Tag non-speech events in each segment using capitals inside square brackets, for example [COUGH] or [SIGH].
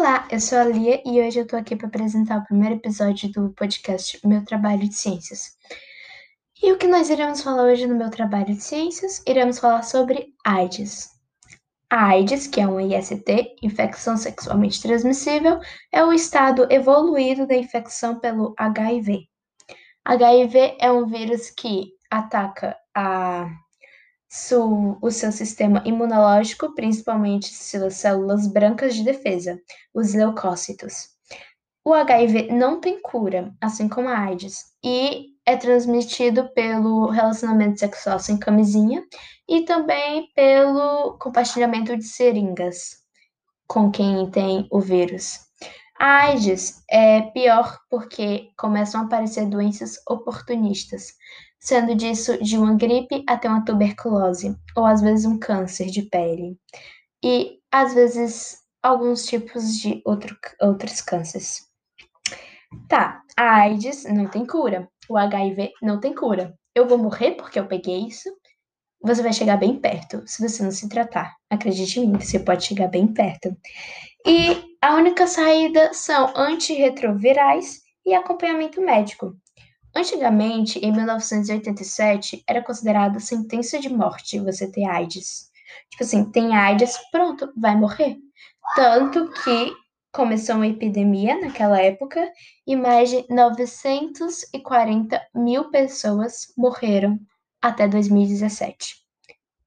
Olá, eu sou a Lia e hoje eu tô aqui para apresentar o primeiro episódio do podcast Meu Trabalho de Ciências. E o que nós iremos falar hoje no meu trabalho de ciências? Iremos falar sobre AIDS. A AIDS, que é uma IST, infecção sexualmente transmissível, é o estado evoluído da infecção pelo HIV. HIV é um vírus que ataca a o seu sistema imunológico, principalmente suas células brancas de defesa, os leucócitos. O HIV não tem cura, assim como a AIDS, e é transmitido pelo relacionamento sexual sem camisinha e também pelo compartilhamento de seringas com quem tem o vírus. A AIDS é pior porque começam a aparecer doenças oportunistas, sendo disso de uma gripe até uma tuberculose, ou às vezes um câncer de pele, e às vezes alguns tipos de outro, outros cânceres. Tá, a AIDS não tem cura, o HIV não tem cura. Eu vou morrer porque eu peguei isso. Você vai chegar bem perto se você não se tratar. Acredite em mim, você pode chegar bem perto. E a única saída são antirretrovirais e acompanhamento médico. Antigamente, em 1987, era considerado sentença de morte você ter AIDS. Tipo assim, tem AIDS, pronto, vai morrer. Tanto que começou uma epidemia naquela época e mais de 940 mil pessoas morreram até 2017.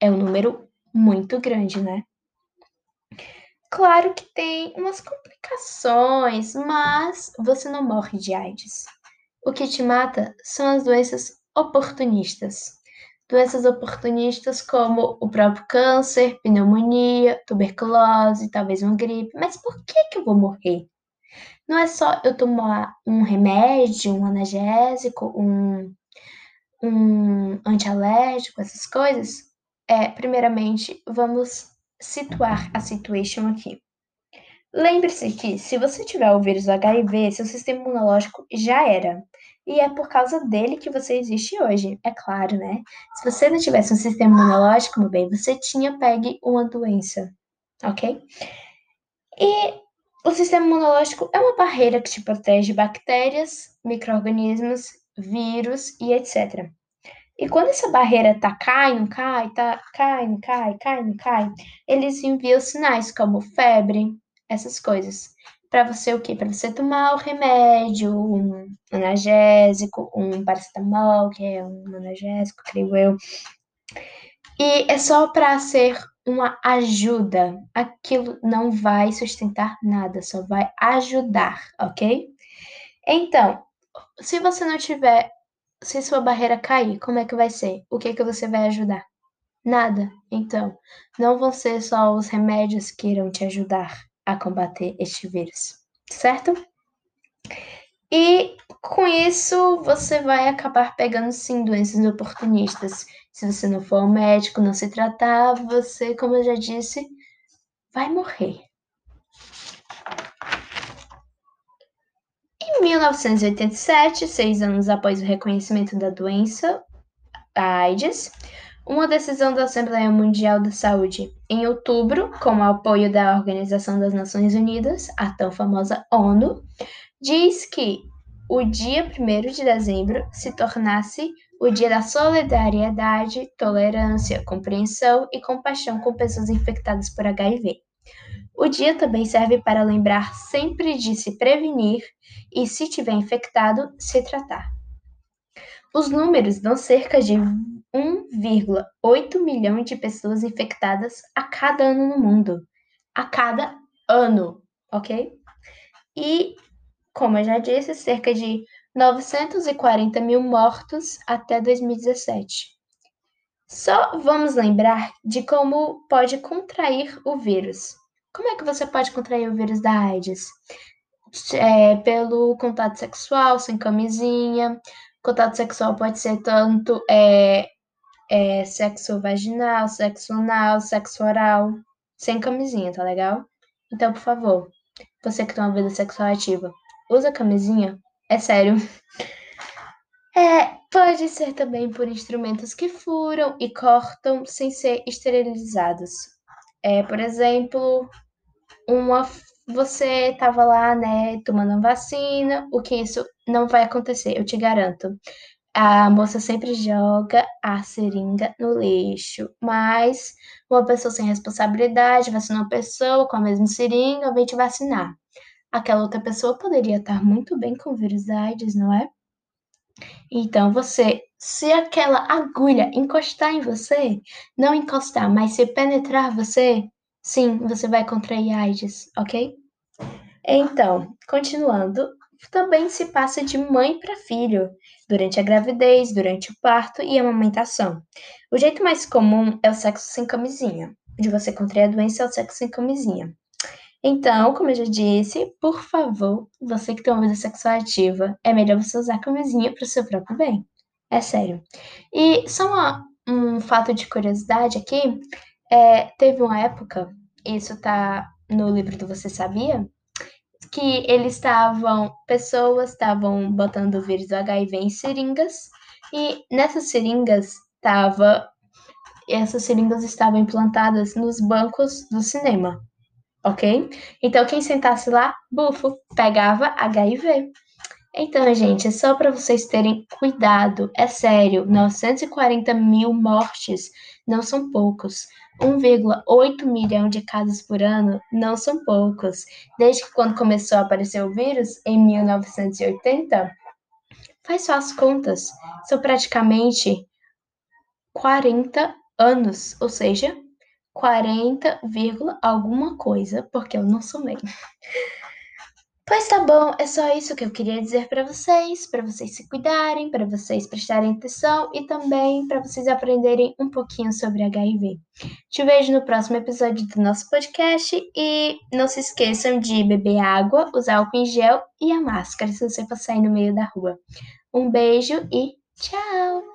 É um número muito grande, né? Claro que tem umas complicações, mas você não morre de AIDS. O que te mata são as doenças oportunistas. Doenças oportunistas como o próprio câncer, pneumonia, tuberculose, talvez uma gripe. Mas por que, que eu vou morrer? Não é só eu tomar um remédio, um analgésico, um, um antialérgico, essas coisas. É, primeiramente, vamos situar a situation aqui. Lembre-se que, se você tiver o vírus HIV, seu sistema imunológico já era. E é por causa dele que você existe hoje, é claro, né? Se você não tivesse um sistema imunológico, meu bem, você tinha pegue uma doença, ok? E o sistema imunológico é uma barreira que te protege de bactérias, micro-organismos, vírus e etc. E quando essa barreira tá cai, não cai, tá cai, não cai, cai, não cai, eles enviam sinais como febre, essas coisas. Para você o quê? Para você tomar o remédio, um analgésico, um paracetamol, que é um analgésico, creio eu. E é só para ser uma ajuda. Aquilo não vai sustentar nada, só vai ajudar, ok? Então, se você não tiver, se sua barreira cair, como é que vai ser? O que é que você vai ajudar? Nada. Então, não vão ser só os remédios que irão te ajudar a combater este vírus, certo? E com isso você vai acabar pegando sim doenças oportunistas. Se você não for ao médico, não se tratar, você, como eu já disse, vai morrer. Em 1987, seis anos após o reconhecimento da doença, a AIDS, uma decisão da Assembleia Mundial da Saúde, em outubro, com o apoio da Organização das Nações Unidas, a tão famosa ONU, diz que o dia 1 de dezembro se tornasse o dia da solidariedade, tolerância, compreensão e compaixão com pessoas infectadas por HIV. O dia também serve para lembrar sempre de se prevenir e, se tiver infectado, se tratar. Os números dão cerca de 1,8 milhão de pessoas infectadas a cada ano no mundo. A cada ano, ok? E, como eu já disse, cerca de 940 mil mortos até 2017. Só vamos lembrar de como pode contrair o vírus. Como é que você pode contrair o vírus da AIDS? É, pelo contato sexual, sem camisinha. Contato sexual pode ser tanto é, é, sexo vaginal, sexo anal, sexo oral, sem camisinha, tá legal? Então, por favor, você que tem uma vida sexual ativa, usa camisinha? É sério. [LAUGHS] É, pode ser também por instrumentos que furam e cortam sem ser esterilizados. É, por exemplo, uma você estava lá, né, tomando vacina, o que isso não vai acontecer, eu te garanto. A moça sempre joga a seringa no lixo, mas uma pessoa sem responsabilidade vacina uma pessoa com a mesma seringa vem te vacinar. Aquela outra pessoa poderia estar muito bem com o vírus da AIDS, não é? Então você, se aquela agulha encostar em você, não encostar, mas se penetrar você, sim, você vai contrair AIDS, ok? Então, continuando, também se passa de mãe para filho, durante a gravidez, durante o parto e a amamentação. O jeito mais comum é o sexo sem camisinha. De você contrair a doença é o sexo sem camisinha. Então, como eu já disse, por favor, você que tem uma vida sexual ativa, é melhor você usar camisinha para o seu próprio bem. É sério. E só uma, um fato de curiosidade aqui, é, teve uma época, isso tá no livro do Você Sabia, que eles estavam, pessoas estavam botando o vírus do HIV em seringas, e nessas seringas estava, essas seringas estavam implantadas nos bancos do cinema ok? Então, quem sentasse lá, bufo, pegava HIV. Então, gente, é só para vocês terem cuidado, é sério, 940 mil mortes não são poucos. 1,8 milhão de casos por ano não são poucos. Desde que quando começou a aparecer o vírus, em 1980, faz só as contas, são praticamente 40 anos, ou seja, 40, alguma coisa, porque eu não sou mãe. Pois tá bom, é só isso que eu queria dizer para vocês, para vocês se cuidarem, para vocês prestarem atenção e também para vocês aprenderem um pouquinho sobre HIV. Te vejo no próximo episódio do nosso podcast e não se esqueçam de beber água, usar álcool em gel e a máscara se você for sair no meio da rua. Um beijo e tchau!